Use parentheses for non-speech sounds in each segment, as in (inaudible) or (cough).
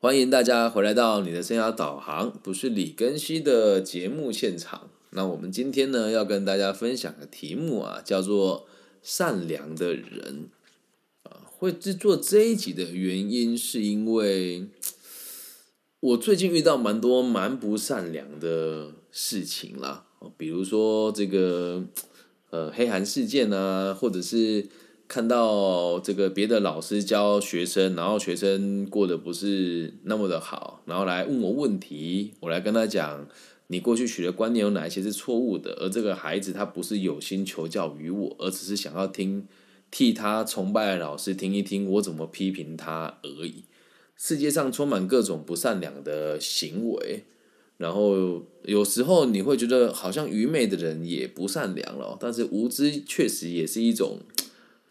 欢迎大家回来到你的生涯导航，不是李根熙的节目现场。那我们今天呢，要跟大家分享的题目啊，叫做“善良的人”。啊，会制作这一集的原因，是因为我最近遇到蛮多蛮不善良的事情啦。比如说这个呃黑函事件啊，或者是。看到这个别的老师教学生，然后学生过得不是那么的好，然后来问我问题，我来跟他讲，你过去学的观念有哪一些是错误的，而这个孩子他不是有心求教于我，而只是想要听替他崇拜的老师听一听我怎么批评他而已。世界上充满各种不善良的行为，然后有时候你会觉得好像愚昧的人也不善良了，但是无知确实也是一种。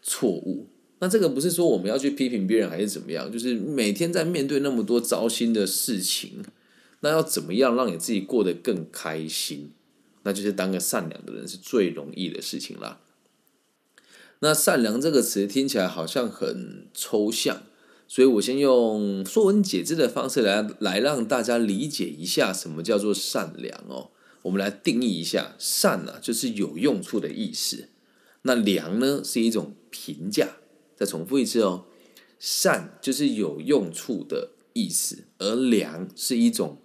错误，那这个不是说我们要去批评别人还是怎么样，就是每天在面对那么多糟心的事情，那要怎么样让你自己过得更开心？那就是当个善良的人是最容易的事情啦。那善良这个词听起来好像很抽象，所以我先用说文解字的方式来来让大家理解一下什么叫做善良哦。我们来定义一下，善呢就是有用处的意思。那良呢是一种评价，再重复一次哦，善就是有用处的意思，而良是一种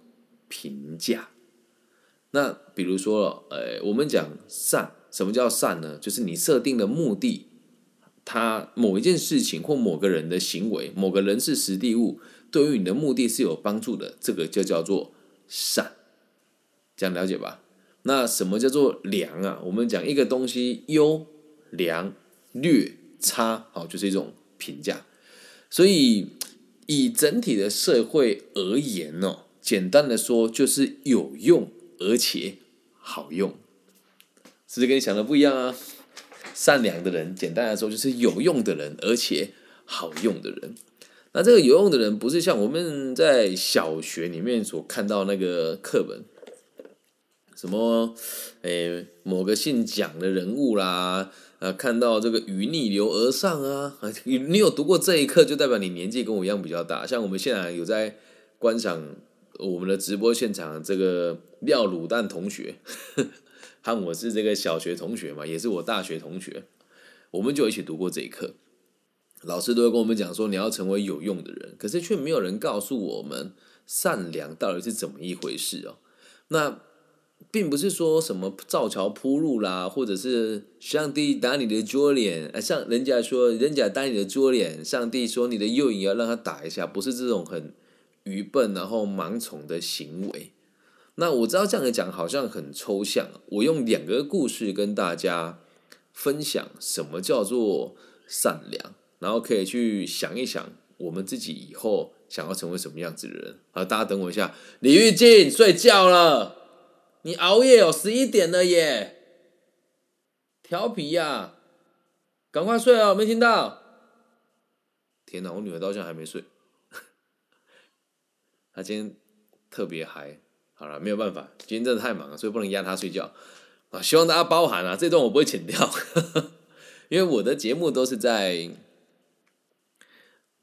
评价。那比如说，呃，我们讲善，什么叫善呢？就是你设定的目的，它某一件事情或某个人的行为，某个人是实地物，对于你的目的是有帮助的，这个就叫做善。这样了解吧？那什么叫做良啊？我们讲一个东西优。良、略、差，好，就是一种评价。所以，以整体的社会而言哦，简单的说，就是有用而且好用，是不是跟你想的不一样啊？善良的人，简单来说，就是有用的人，而且好用的人。那这个有用的人，不是像我们在小学里面所看到那个课本。什么？诶，某个姓蒋的人物啦，啊，看到这个鱼逆流而上啊，你 (laughs) 你有读过这一课，就代表你年纪跟我一样比较大。像我们现在有在观赏我们的直播现场，这个廖卤蛋同学，(laughs) 和我是这个小学同学嘛，也是我大学同学，我们就一起读过这一课。老师都会跟我们讲说，你要成为有用的人，可是却没有人告诉我们善良到底是怎么一回事哦。那。并不是说什么造桥铺路啦，或者是上帝打你的左脸，像人家说人家打你的左脸，上帝说你的右眼要让他打一下，不是这种很愚笨然后盲从的行为。那我知道这样讲好像很抽象，我用两个故事跟大家分享什么叫做善良，然后可以去想一想我们自己以后想要成为什么样子的人。好，大家等我一下，李玉静睡觉了。你熬夜哦，十一点了耶！调皮呀，赶快睡哦，没听到？天哪，我女儿到现在还没睡，(laughs) 她今天特别嗨。好了，没有办法，今天真的太忙了，所以不能压她睡觉啊。希望大家包涵啊，这段我不会剪掉，(laughs) 因为我的节目都是在。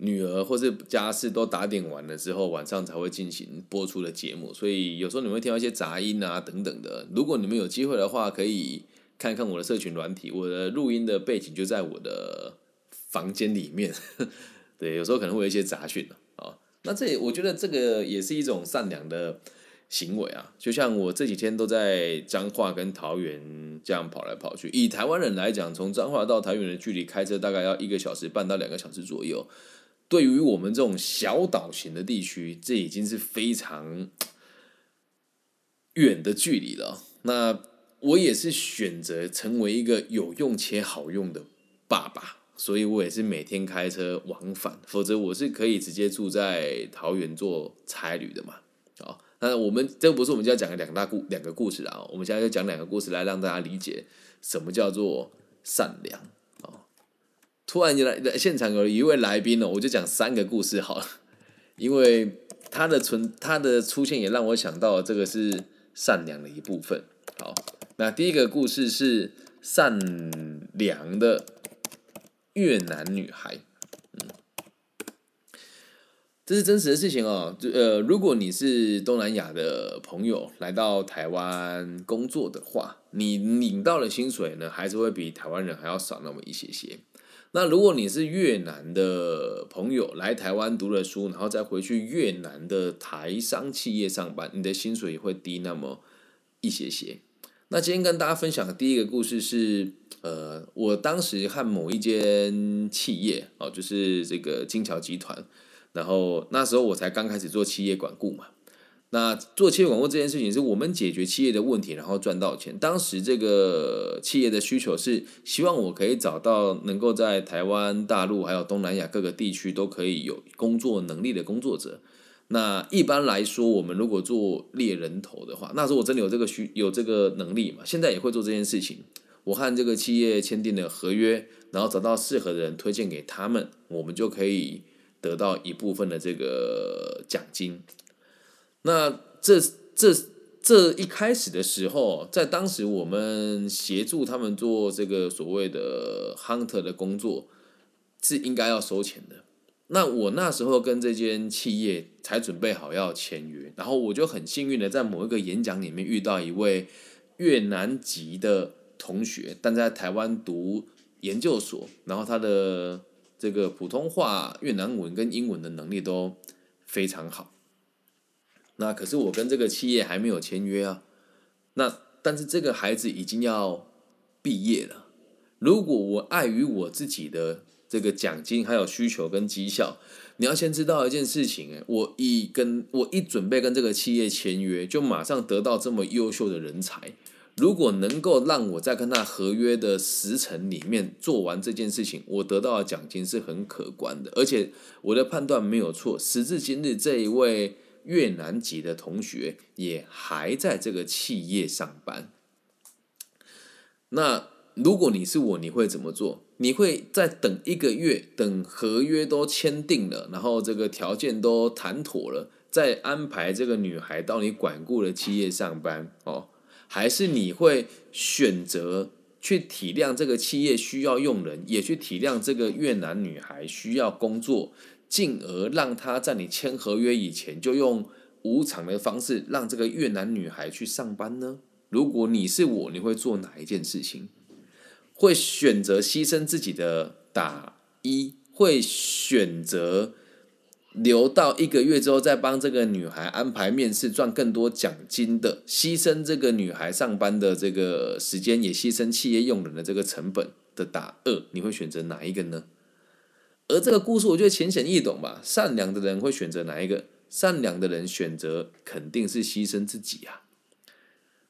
女儿或是家事都打点完了之后，晚上才会进行播出的节目，所以有时候你会听到一些杂音啊等等的。如果你们有机会的话，可以看看我的社群软体，我的录音的背景就在我的房间里面。(laughs) 对，有时候可能会有一些杂讯啊。那这我觉得这个也是一种善良的行为啊。就像我这几天都在彰化跟桃园这样跑来跑去。以台湾人来讲，从彰化到桃园的距离开车大概要一个小时半到两个小时左右。对于我们这种小岛型的地区，这已经是非常远的距离了。那我也是选择成为一个有用且好用的爸爸，所以我也是每天开车往返，否则我是可以直接住在桃园做差旅的嘛。好，那我们这不是我们就要讲的两大故两个故事啊，我们现在就讲两个故事来让大家理解什么叫做善良。突然来现场有一位来宾呢，我就讲三个故事好了，因为他的存他的出现也让我想到这个是善良的一部分。好，那第一个故事是善良的越南女孩。嗯，这是真实的事情哦。就呃，如果你是东南亚的朋友来到台湾工作的话，你领到的薪水呢，还是会比台湾人还要少那么一些些。那如果你是越南的朋友来台湾读了书，然后再回去越南的台商企业上班，你的薪水也会低那么一些些。那今天跟大家分享的第一个故事是，呃，我当时和某一间企业哦，就是这个金桥集团，然后那时候我才刚开始做企业管顾嘛。那做企业广告这件事情，是我们解决企业的问题，然后赚到钱。当时这个企业的需求是希望我可以找到能够在台湾、大陆还有东南亚各个地区都可以有工作能力的工作者。那一般来说，我们如果做猎人头的话，那时候我真的有这个需有这个能力嘛？现在也会做这件事情。我和这个企业签订了合约，然后找到适合的人推荐给他们，我们就可以得到一部分的这个奖金。那这这这一开始的时候，在当时我们协助他们做这个所谓的 hunter 的工作，是应该要收钱的。那我那时候跟这间企业才准备好要签约，然后我就很幸运的在某一个演讲里面遇到一位越南籍的同学，但在台湾读研究所，然后他的这个普通话、越南文跟英文的能力都非常好。那可是我跟这个企业还没有签约啊，那但是这个孩子已经要毕业了。如果我碍于我自己的这个奖金还有需求跟绩效，你要先知道一件事情，哎，我一跟我一准备跟这个企业签约，就马上得到这么优秀的人才。如果能够让我在跟他合约的时辰里面做完这件事情，我得到的奖金是很可观的，而且我的判断没有错。时至今日，这一位。越南籍的同学也还在这个企业上班。那如果你是我，你会怎么做？你会再等一个月，等合约都签订了，然后这个条件都谈妥了，再安排这个女孩到你管顾的企业上班哦？还是你会选择去体谅这个企业需要用人，也去体谅这个越南女孩需要工作？进而让他在你签合约以前就用无偿的方式让这个越南女孩去上班呢？如果你是我，你会做哪一件事情？会选择牺牲自己的打一，会选择留到一个月之后再帮这个女孩安排面试赚更多奖金的，牺牲这个女孩上班的这个时间，也牺牲企业用人的这个成本的打二，你会选择哪一个呢？而这个故事，我觉得浅显易懂吧。善良的人会选择哪一个？善良的人选择肯定是牺牲自己啊。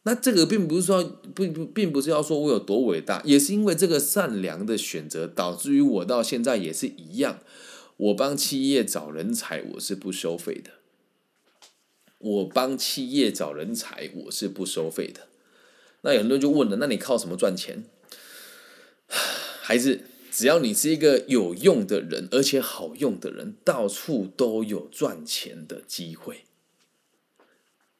那这个并不是说，并不并不是要说我有多伟大，也是因为这个善良的选择，导致于我到现在也是一样。我帮企业找人才，我是不收费的。我帮企业找人才，我是不收费的。那有人就问了，那你靠什么赚钱？孩子。只要你是一个有用的人，而且好用的人，到处都有赚钱的机会，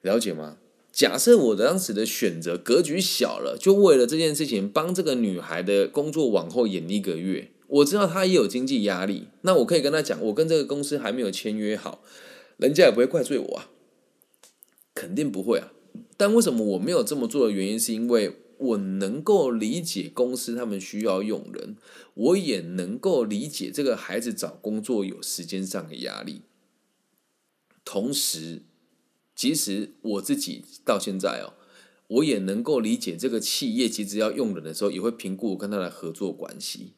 了解吗？假设我当时的选择格局小了，就为了这件事情帮这个女孩的工作往后延一个月，我知道她也有经济压力，那我可以跟她讲，我跟这个公司还没有签约好，人家也不会怪罪我啊，肯定不会啊。但为什么我没有这么做的原因，是因为。我能够理解公司他们需要用人，我也能够理解这个孩子找工作有时间上的压力。同时，即使我自己到现在哦，我也能够理解这个企业其实要用人的时候，也会评估我跟他的合作关系。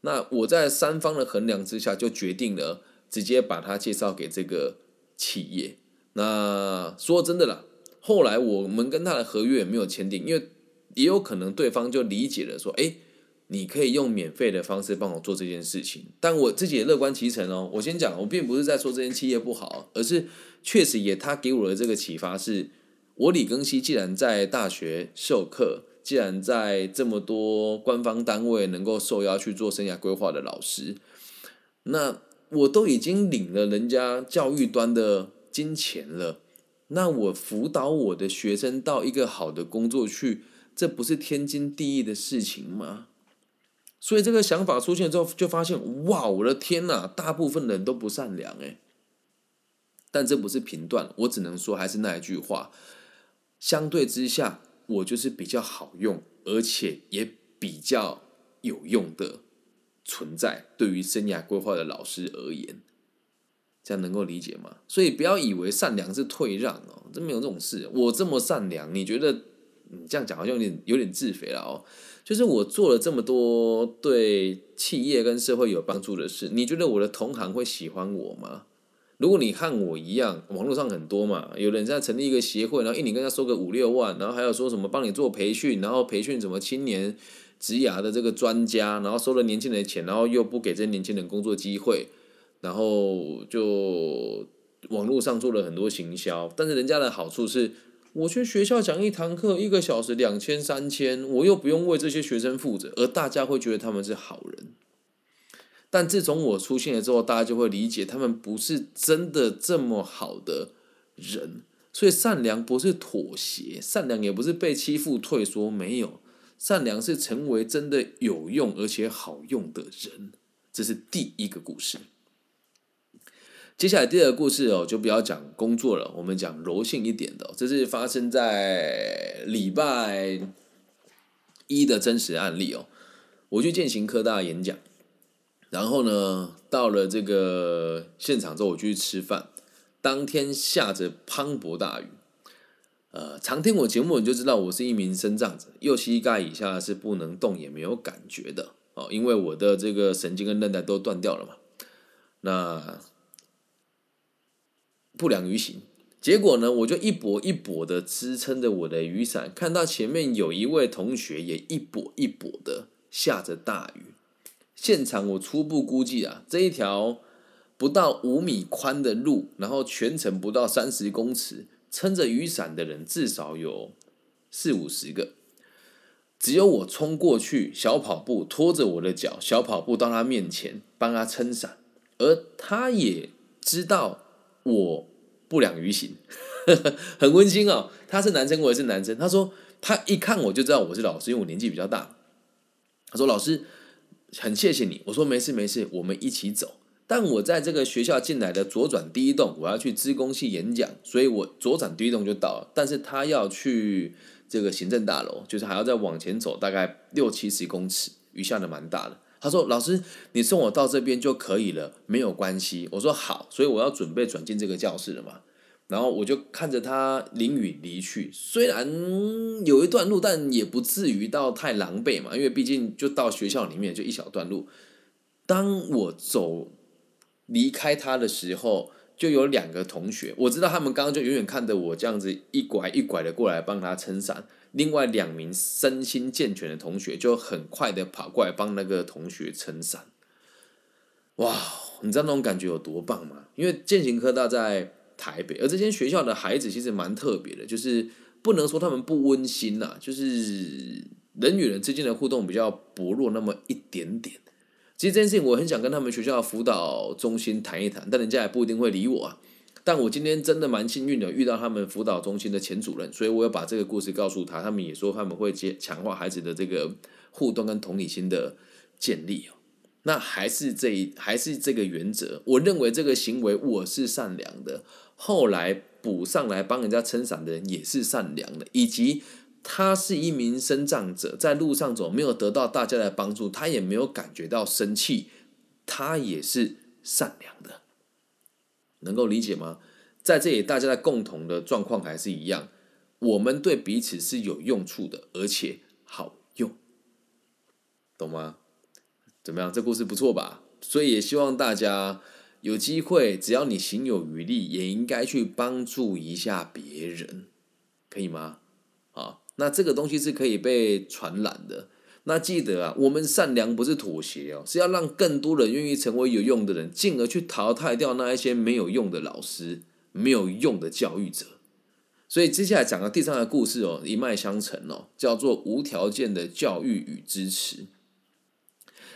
那我在三方的衡量之下，就决定了直接把他介绍给这个企业。那说真的啦，后来我们跟他的合约也没有签订，因为。也有可能对方就理解了，说：“哎，你可以用免费的方式帮我做这件事情。”但我自己也乐观其成哦。我先讲，我并不是在说这间企业不好，而是确实也他给我的这个启发是：我李庚希既然在大学授课，既然在这么多官方单位能够受邀去做生涯规划的老师，那我都已经领了人家教育端的金钱了，那我辅导我的学生到一个好的工作去。这不是天经地义的事情吗？所以这个想法出现之后，就发现哇，我的天呐，大部分人都不善良哎。但这不是评断，我只能说还是那一句话，相对之下，我就是比较好用，而且也比较有用的存在，对于生涯规划的老师而言。这样能够理解吗？所以不要以为善良是退让哦，真没有这种事。我这么善良，你觉得你这样讲好像有点有点自肥了哦。就是我做了这么多对企业跟社会有帮助的事，你觉得我的同行会喜欢我吗？如果你和我一样，网络上很多嘛，有人在成立一个协会，然后一年跟他收个五六万，然后还有说什么帮你做培训，然后培训什么青年职涯的这个专家，然后收了年轻人的钱，然后又不给这些年轻人工作机会。然后就网络上做了很多行销，但是人家的好处是，我去学校讲一堂课，一个小时两千三千，我又不用为这些学生负责，而大家会觉得他们是好人。但自从我出现了之后，大家就会理解他们不是真的这么好的人。所以善良不是妥协，善良也不是被欺负退缩，没有，善良是成为真的有用而且好用的人。这是第一个故事。接下来第二个故事哦，就不要讲工作了，我们讲柔性一点的。这是发生在礼拜一的真实案例哦。我去践行科大演讲，然后呢，到了这个现场之后，我去吃饭。当天下着磅礴大雨，呃，常听我节目你就知道，我是一名身障者，右膝盖以下是不能动也没有感觉的哦，因为我的这个神经跟韧带都断掉了嘛。那不良于行，结果呢，我就一跛一跛的支撑着我的雨伞，看到前面有一位同学也一跛一跛的下着大雨。现场我初步估计啊，这一条不到五米宽的路，然后全程不到三十公尺，撑着雨伞的人至少有四五十个。只有我冲过去，小跑步拖着我的脚，小跑步到他面前帮他撑伞，而他也知道。我不良于行，(laughs) 很温馨哦。他是男生，我也是男生。他说他一看我就知道我是老师，因为我年纪比较大。他说老师很谢谢你。我说没事没事，我们一起走。但我在这个学校进来的左转第一栋，我要去资工系演讲，所以我左转第一栋就到了。但是他要去这个行政大楼，就是还要再往前走大概六七十公尺，雨下的蛮大的。他说：“老师，你送我到这边就可以了，没有关系。”我说：“好。”所以我要准备转进这个教室了嘛。然后我就看着他淋雨离去，虽然有一段路，但也不至于到太狼狈嘛，因为毕竟就到学校里面就一小段路。当我走离开他的时候，就有两个同学，我知道他们刚刚就远远看着我这样子一拐一拐的过来帮他撑伞。另外两名身心健全的同学就很快的跑过来帮那个同学撑伞，哇！你知道那种感觉有多棒吗？因为建行科大在台北，而这间学校的孩子其实蛮特别的，就是不能说他们不温馨呐，就是人与人之间的互动比较薄弱那么一点点。其实这件事情我很想跟他们学校辅导中心谈一谈，但人家也不一定会理我啊。但我今天真的蛮幸运的，遇到他们辅导中心的前主任，所以我要把这个故事告诉他。他们也说他们会接强化孩子的这个互动跟同理心的建立哦。那还是这一还是这个原则，我认为这个行为我是善良的。后来补上来帮人家撑伞的人也是善良的，以及他是一名生障者，在路上走没有得到大家的帮助，他也没有感觉到生气，他也是善良的。能够理解吗？在这里，大家的共同的状况还是一样，我们对彼此是有用处的，而且好用，懂吗？怎么样？这故事不错吧？所以也希望大家有机会，只要你行有余力，也应该去帮助一下别人，可以吗？啊，那这个东西是可以被传染的。那记得啊，我们善良不是妥协哦，是要让更多人愿意成为有用的人，进而去淘汰掉那一些没有用的老师、没有用的教育者。所以接下来讲的第三个故事哦，一脉相承哦，叫做无条件的教育与支持。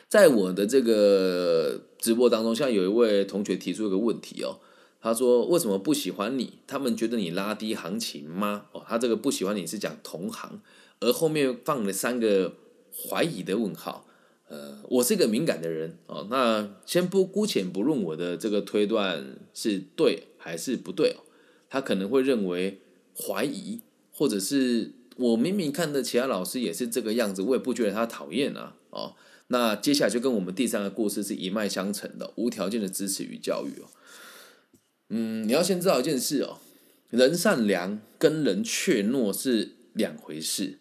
在我的这个直播当中，像有一位同学提出一个问题哦，他说：“为什么不喜欢你？他们觉得你拉低行情吗？”哦，他这个不喜欢你是讲同行，而后面放了三个。怀疑的问号，呃，我是一个敏感的人哦。那先不姑且不论我的这个推断是对还是不对哦。他可能会认为怀疑，或者是我明明看的其他老师也是这个样子，我也不觉得他讨厌啊。哦，那接下来就跟我们第三个故事是一脉相承的，无条件的支持与教育哦。嗯，你要先知道一件事哦，人善良跟人怯懦是两回事。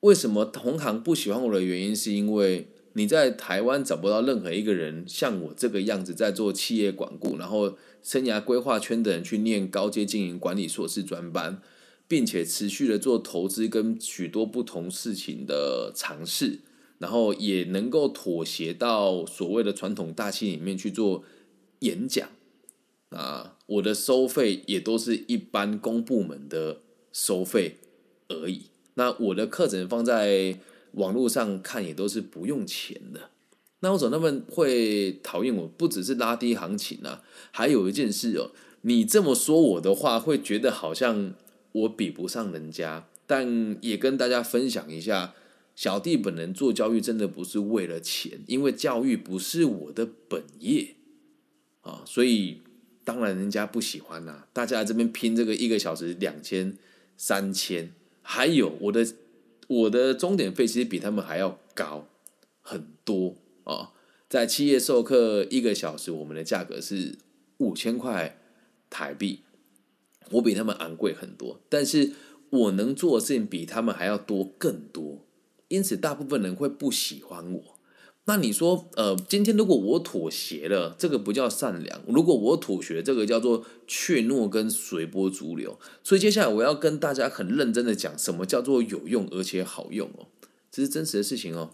为什么同行不喜欢我的原因，是因为你在台湾找不到任何一个人像我这个样子在做企业管顾，然后生涯规划圈的人去念高阶经营管理硕士专班，并且持续的做投资跟许多不同事情的尝试，然后也能够妥协到所谓的传统大戏里面去做演讲。啊，我的收费也都是一般公部门的收费而已。那我的课程放在网络上看也都是不用钱的。那为什么他们会讨厌我？不只是拉低行情啊，还有一件事哦，你这么说我的话，会觉得好像我比不上人家。但也跟大家分享一下，小弟本人做教育真的不是为了钱，因为教育不是我的本业啊，所以。当然，人家不喜欢啦。大家这边拼这个一个小时两千、三千，还有我的我的终点费其实比他们还要高很多啊。在企业授课一个小时，我们的价格是五千块台币，我比他们昂贵很多。但是我能做的事情比他们还要多更多，因此大部分人会不喜欢我。那你说，呃，今天如果我妥协了，这个不叫善良；如果我妥协，这个叫做怯懦跟随波逐流。所以接下来我要跟大家很认真的讲，什么叫做有用而且好用哦，这是真实的事情哦。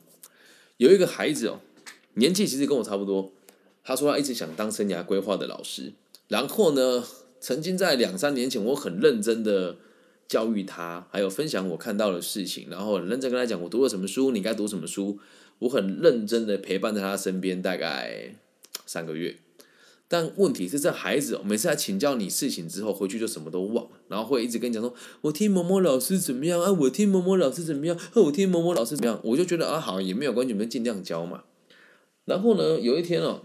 有一个孩子哦，年纪其实跟我差不多，他说他一直想当生涯规划的老师，然后呢，曾经在两三年前，我很认真的教育他，还有分享我看到的事情，然后认真跟他讲，我读了什么书，你该读什么书。我很认真的陪伴在他身边，大概 (tsk) 三个月。但问题是，这孩子每次他请教你事情之后，回去就什么都忘了，然后会一直跟你讲说：“我听某某老师怎么样啊？我听某某老师怎么样？我听某某老师怎么样？”我就觉得啊，好也没有关系，你们尽量教嘛。然后呢，有一天哦，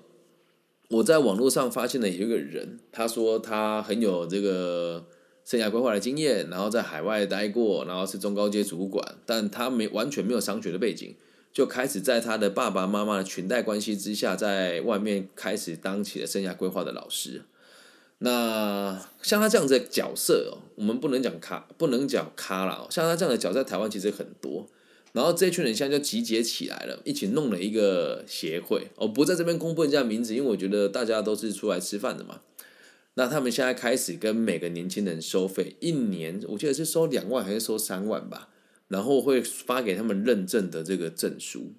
我在网络上发现了有一个人，他说他很有这个生涯规划的经验，然后在海外待过，然后是中高阶主管，但他没完全没有商学的背景。就开始在他的爸爸妈妈的裙带关系之下，在外面开始当起了生涯规划的老师。那像他这样的角色哦，我们不能讲咖，不能讲咖了。像他这样的角色，在台湾其实很多。然后这群人现在就集结起来了，一起弄了一个协会。我不在这边公布人家名字，因为我觉得大家都是出来吃饭的嘛。那他们现在开始跟每个年轻人收费，一年我记得是收两万还是收三万吧。然后会发给他们认证的这个证书，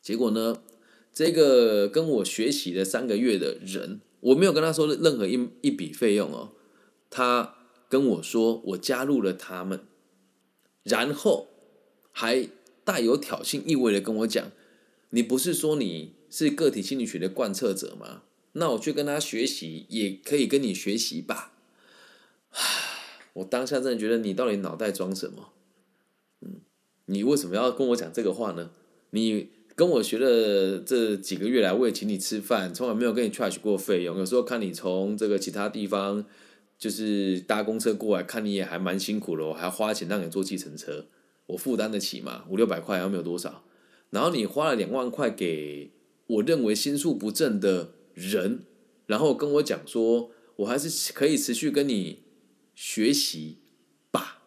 结果呢，这个跟我学习了三个月的人，我没有跟他说任何一一笔费用哦，他跟我说我加入了他们，然后还带有挑衅意味的跟我讲，你不是说你是个体心理学的贯彻者吗？那我去跟他学习也可以跟你学习吧。我当下真的觉得你到底脑袋装什么？嗯你为什么要跟我讲这个话呢？你跟我学了这几个月来，我也请你吃饭，从来没有跟你 charge 过费用。有时候看你从这个其他地方就是搭公车过来，看你也还蛮辛苦的，我还要花钱让你坐计程车，我负担得起嘛？五六百块，还没有多少。然后你花了两万块给我认为心术不正的人，然后跟我讲说，我还是可以持续跟你学习吧。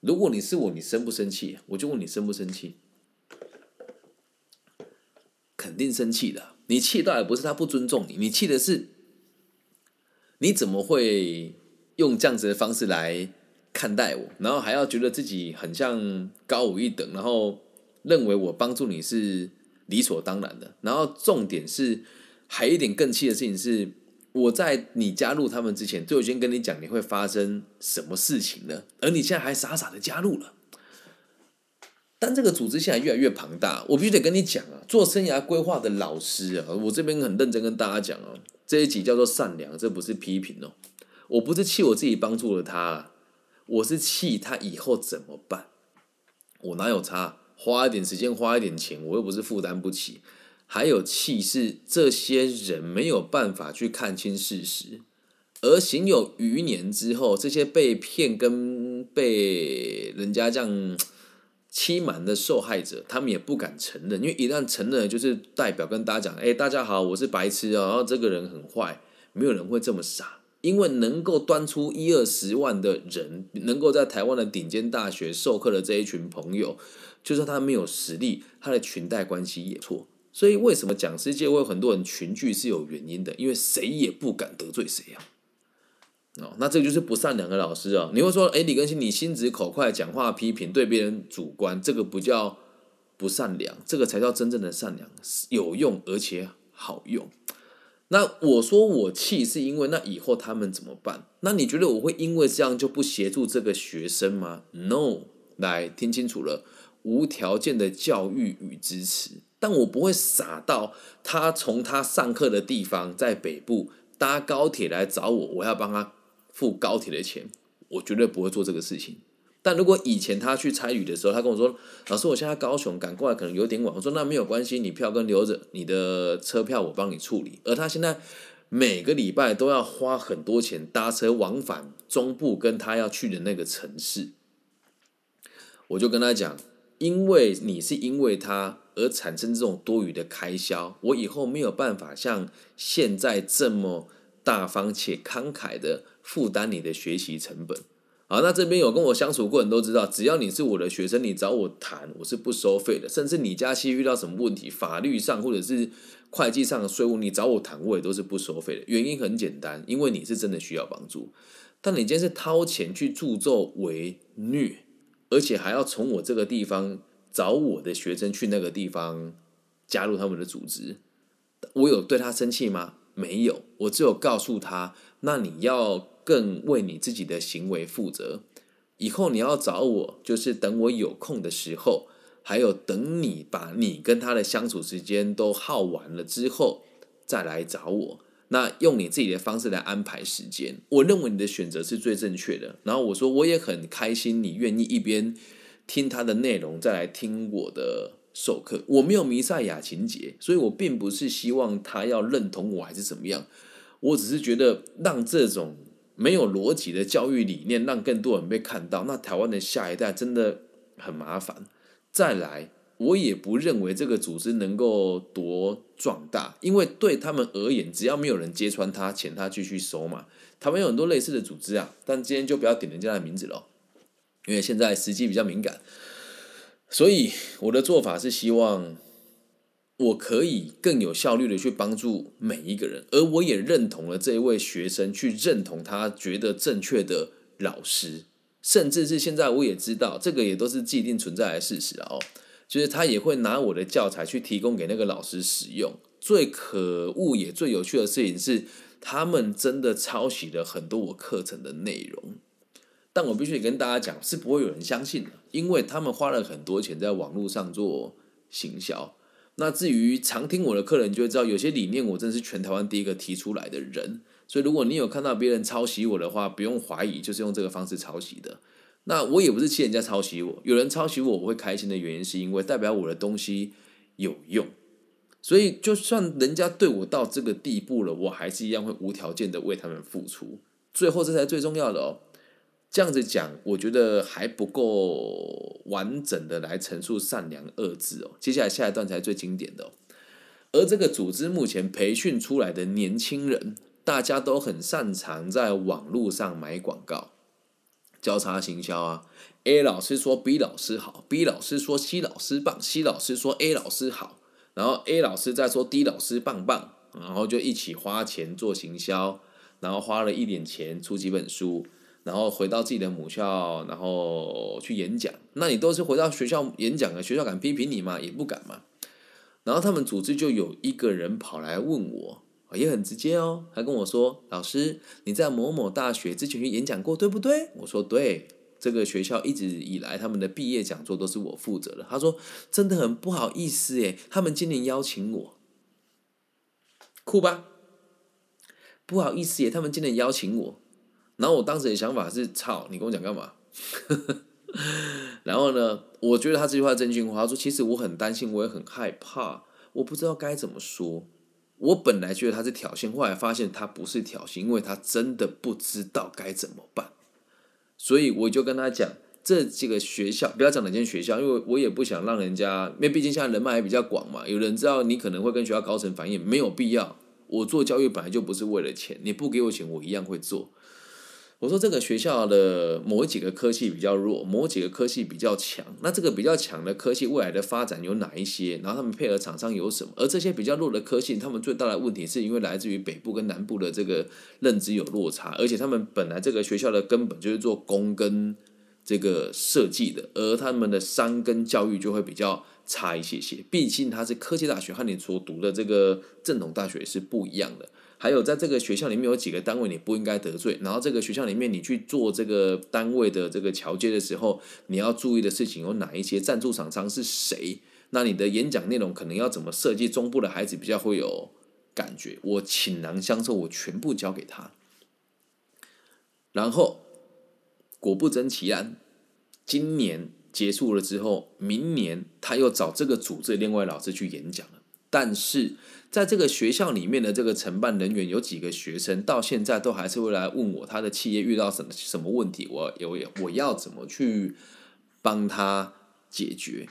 如果你是我，你生不生气？我就问你生不生气？肯定生气的。你气到也不是他不尊重你，你气的是你怎么会用这样子的方式来看待我，然后还要觉得自己很像高我一等，然后认为我帮助你是理所当然的。然后重点是，还有一点更气的事情是。我在你加入他们之前，就已经跟你讲你会发生什么事情了，而你现在还傻傻的加入了。但这个组织现在越来越庞大，我必须得跟你讲啊，做生涯规划的老师啊，我这边很认真跟大家讲啊，这一集叫做善良，这不是批评哦，我不是气我自己帮助了他，我是气他以后怎么办？我哪有差？花一点时间，花一点钱，我又不是负担不起。还有气是这些人没有办法去看清事实，而行有余年之后，这些被骗跟被人家这样欺瞒的受害者，他们也不敢承认，因为一旦承认，就是代表跟大家讲：“哎，大家好，我是白痴哦，然后这个人很坏。”没有人会这么傻，因为能够端出一二十万的人，能够在台湾的顶尖大学授课的这一群朋友，就算他没有实力，他的裙带关系也错。所以为什么讲师界会有很多人群聚是有原因的？因为谁也不敢得罪谁啊。哦，那这个就是不善良的老师啊。你会说，哎，李根新，你心直口快，讲话批评，对别人主观，这个不叫不善良，这个才叫真正的善良，有用而且好用。那我说我气是因为那以后他们怎么办？那你觉得我会因为这样就不协助这个学生吗？No，来听清楚了，无条件的教育与支持，但我不会傻到他从他上课的地方在北部搭高铁来找我，我要帮他付高铁的钱，我绝对不会做这个事情。但如果以前他去参与的时候，他跟我说：“老师，我现在高雄赶过来可能有点晚。”我说：“那没有关系，你票跟留着，你的车票我帮你处理。”而他现在每个礼拜都要花很多钱搭车往返中部跟他要去的那个城市，我就跟他讲：“因为你是因为他而产生这种多余的开销，我以后没有办法像现在这么大方且慷慨的负担你的学习成本。”好，那这边有跟我相处过人都知道，只要你是我的学生，你找我谈，我是不收费的。甚至你家期遇到什么问题，法律上或者是会计上的税务，你找我谈，我也都是不收费的。原因很简单，因为你是真的需要帮助。但你今天是掏钱去助纣为虐，而且还要从我这个地方找我的学生去那个地方加入他们的组织，我有对他生气吗？没有，我只有告诉他，那你要。更为你自己的行为负责。以后你要找我，就是等我有空的时候，还有等你把你跟他的相处时间都耗完了之后，再来找我。那用你自己的方式来安排时间，我认为你的选择是最正确的。然后我说，我也很开心，你愿意一边听他的内容，再来听我的授课。我没有弥赛亚情节，所以我并不是希望他要认同我还是怎么样。我只是觉得让这种。没有逻辑的教育理念，让更多人被看到，那台湾的下一代真的很麻烦。再来，我也不认为这个组织能够多壮大，因为对他们而言，只要没有人揭穿他，钱他继续收嘛。台湾有很多类似的组织啊，但今天就不要点人家的名字了，因为现在时机比较敏感。所以我的做法是希望。我可以更有效率的去帮助每一个人，而我也认同了这一位学生，去认同他觉得正确的老师，甚至是现在我也知道，这个也都是既定存在的事实哦。就是他也会拿我的教材去提供给那个老师使用。最可恶也最有趣的事情是，他们真的抄袭了很多我课程的内容，但我必须跟大家讲，是不会有人相信的，因为他们花了很多钱在网络上做行销。那至于常听我的客人，就会知道有些理念我真的是全台湾第一个提出来的人。所以如果你有看到别人抄袭我的话，不用怀疑，就是用这个方式抄袭的。那我也不是气人家抄袭我，有人抄袭我，我会开心的原因是因为代表我的东西有用。所以就算人家对我到这个地步了，我还是一样会无条件的为他们付出。最后这才最重要的哦。这样子讲，我觉得还不够完整的来陈述“善良”二字哦。接下来下一段才是最经典的哦。而这个组织目前培训出来的年轻人，大家都很擅长在网络上买广告、交叉行销啊。A 老师说 B 老师好，B 老师说 C 老师棒，C 老师说 A 老师好，然后 A 老师再说 D 老师棒棒，然后就一起花钱做行销，然后花了一点钱出几本书。然后回到自己的母校，然后去演讲。那你都是回到学校演讲的，学校敢批评你吗？也不敢嘛。然后他们组织就有一个人跑来问我，也很直接哦，还跟我说：“老师，你在某某大学之前去演讲过，对不对？”我说：“对，这个学校一直以来他们的毕业讲座都是我负责的。”他说：“真的很不好意思诶，他们今年邀请我，酷吧？不好意思耶，他们今年邀请我。”然后我当时的想法是：操，你跟我讲干嘛？(laughs) 然后呢，我觉得他这句话真心话。他说：“其实我很担心，我也很害怕，我不知道该怎么说。”我本来觉得他是挑衅，后来发现他不是挑衅，因为他真的不知道该怎么办。所以我就跟他讲，这几个学校不要讲哪间学校，因为我也不想让人家，因为毕竟现在人脉也比较广嘛，有人知道你可能会跟学校高层反映，没有必要。我做教育本来就不是为了钱，你不给我钱，我一样会做。我说这个学校的某几个科系比较弱，某几个科系比较强。那这个比较强的科系未来的发展有哪一些？然后他们配合厂商有什么？而这些比较弱的科系，他们最大的问题是因为来自于北部跟南部的这个认知有落差，而且他们本来这个学校的根本就是做工跟这个设计的，而他们的商跟教育就会比较差一些些。毕竟它是科技大学，和你所读的这个正统大学是不一样的。还有，在这个学校里面有几个单位你不应该得罪。然后这个学校里面，你去做这个单位的这个桥接的时候，你要注意的事情有哪一些？赞助厂商是谁？那你的演讲内容可能要怎么设计？中部的孩子比较会有感觉。我倾囊相授，我全部交给他。然后果不真其然，今年结束了之后，明年他又找这个组织另外老师去演讲了。但是在这个学校里面的这个承办人员有几个学生，到现在都还是会来问我，他的企业遇到什么什么问题，我有我要怎么去帮他解决？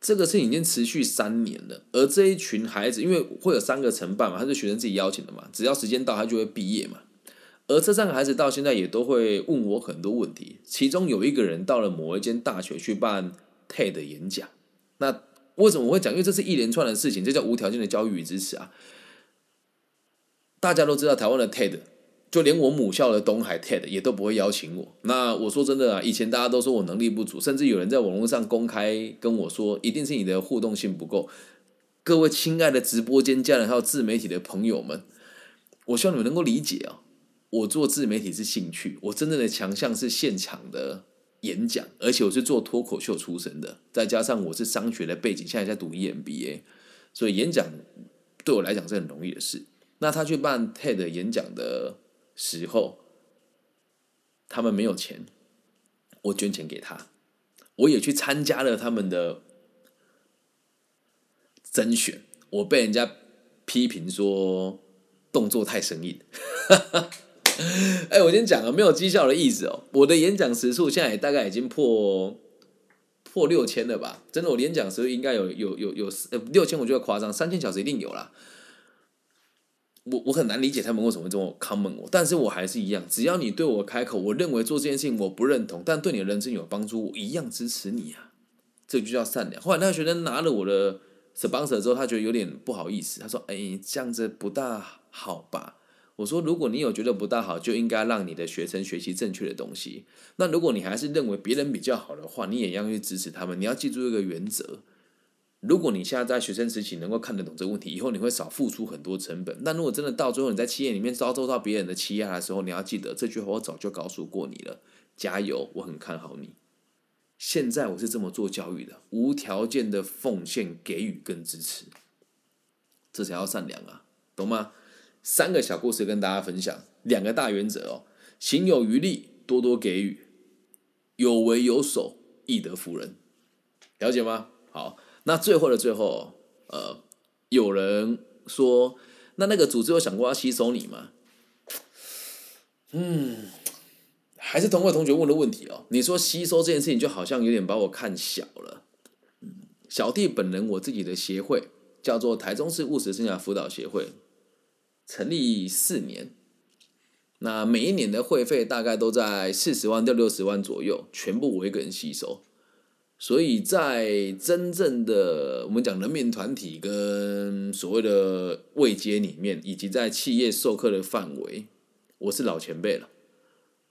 这个事情已经持续三年了。而这一群孩子，因为会有三个承办嘛，他是学生自己邀请的嘛，只要时间到，他就会毕业嘛。而这三个孩子到现在也都会问我很多问题，其中有一个人到了某一间大学去办 TED 演讲，那。为什么我会讲？因为这是一连串的事情，这叫无条件的教育与支持啊！大家都知道，台湾的 TED，就连我母校的东海 TED 也都不会邀请我。那我说真的啊，以前大家都说我能力不足，甚至有人在网络上公开跟我说，一定是你的互动性不够。各位亲爱的直播间家人还有自媒体的朋友们，我希望你们能够理解啊！我做自媒体是兴趣，我真正的强项是现场的。演讲，而且我是做脱口秀出身的，再加上我是商学的背景，现在在读 EMBA，所以演讲对我来讲是很容易的事。那他去办 TED 演讲的时候，他们没有钱，我捐钱给他，我也去参加了他们的甄选，我被人家批评说动作太生硬。(laughs) 哎，我先讲啊，没有绩效的意思哦。我的演讲时数现在大概已经破破六千了吧？真的，我演讲时数应该有有有有呃六千，我觉得夸张，三千小时一定有啦。我我很难理解他们为什么会这么 common 我，但是我还是一样，只要你对我开口，我认为做这件事情我不认同，但对你的人生有帮助，我一样支持你啊。这就叫善良。后来那个学生拿了我的 sponsor 之后，他觉得有点不好意思，他说：“哎，这样子不大好吧？”我说，如果你有觉得不大好，就应该让你的学生学习正确的东西。那如果你还是认为别人比较好的话，你也要去支持他们。你要记住一个原则：如果你现在在学生时期能够看得懂这个问题，以后你会少付出很多成本。那如果真的到最后你在企业里面遭受到别人的欺压的时候，你要记得这句话，我早就告诉过你了。加油，我很看好你。现在我是这么做教育的，无条件的奉献、给予跟支持，这才叫善良啊，懂吗？三个小故事跟大家分享，两个大原则哦：行有余力，多多给予；有为有守，易得服人。了解吗？好，那最后的最后，呃，有人说，那那个组织有想过要吸收你吗？嗯，还是同位同学问的问题哦。你说吸收这件事情，就好像有点把我看小了。小弟本人我自己的协会叫做台中市务实生涯辅导协会。成立四年，那每一年的会费大概都在四十万到六十万左右，全部我一个人吸收。所以在真正的我们讲人民团体跟所谓的位阶里面，以及在企业授课的范围，我是老前辈了。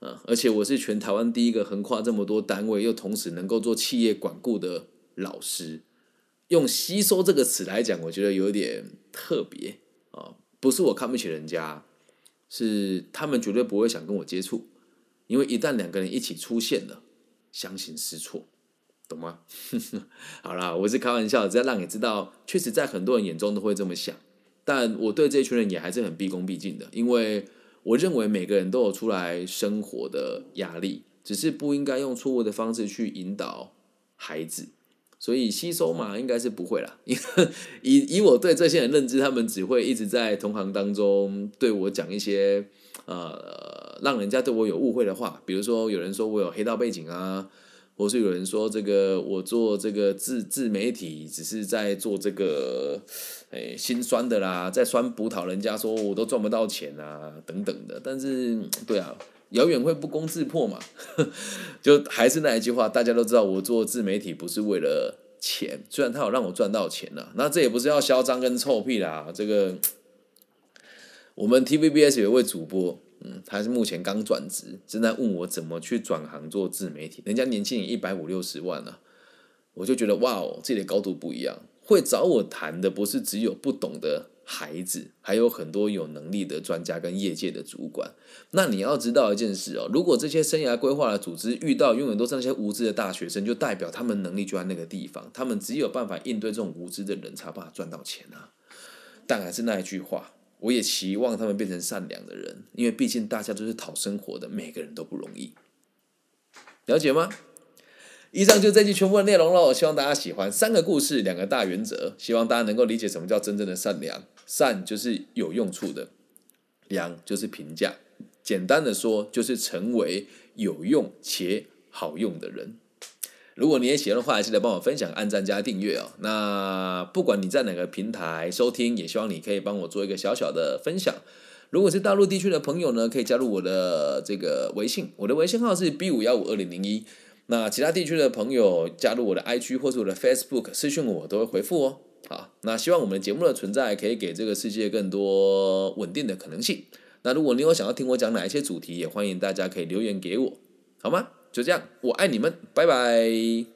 嗯，而且我是全台湾第一个横跨这么多单位，又同时能够做企业管顾的老师。用“吸收”这个词来讲，我觉得有点特别啊。不是我看不起人家，是他们绝对不会想跟我接触，因为一旦两个人一起出现了，相形失措，懂吗？(laughs) 好啦，我是开玩笑，只要让你知道，确实在很多人眼中都会这么想，但我对这群人也还是很毕恭毕敬的，因为我认为每个人都有出来生活的压力，只是不应该用错误的方式去引导孩子。所以吸收嘛，应该是不会啦。(laughs) 以以我对这些人认知，他们只会一直在同行当中对我讲一些呃，让人家对我有误会的话，比如说有人说我有黑道背景啊。或是有人说这个我做这个自自媒体只是在做这个，诶心酸的啦，在酸葡萄，人家说我都赚不到钱啊等等的。但是对啊，遥远会不攻自破嘛，(laughs) 就还是那一句话，大家都知道我做自媒体不是为了钱，虽然他有让我赚到钱了，那这也不是要嚣张跟臭屁啦。这个 (tsk) 我们 TVBS 有位主播。嗯，他是目前刚转职，正在问我怎么去转行做自媒体。人家年轻人一百五六十万呢，我就觉得哇哦，自己的高度不一样。会找我谈的不是只有不懂的孩子，还有很多有能力的专家跟业界的主管。那你要知道一件事哦，如果这些生涯规划的组织遇到永远都是那些无知的大学生，就代表他们能力就在那个地方，他们只有办法应对这种无知的人，才办法赚到钱啊。但还是那一句话。我也期望他们变成善良的人，因为毕竟大家都是讨生活的，每个人都不容易。了解吗？以上就这期全部的内容了，希望大家喜欢。三个故事，两个大原则，希望大家能够理解什么叫真正的善良。善就是有用处的，良就是评价。简单的说，就是成为有用且好用的人。如果你也喜欢的话，记得帮我分享、按赞加订阅哦。那不管你在哪个平台收听，也希望你可以帮我做一个小小的分享。如果是大陆地区的朋友呢，可以加入我的这个微信，我的微信号是 B 五幺五二零零一。那其他地区的朋友加入我的 IG 或是我的 Facebook 私讯我，都会回复哦。好，那希望我们的节目的存在可以给这个世界更多稳定的可能性。那如果你有想要听我讲哪一些主题，也欢迎大家可以留言给我，好吗？就这样，我爱你们，拜拜。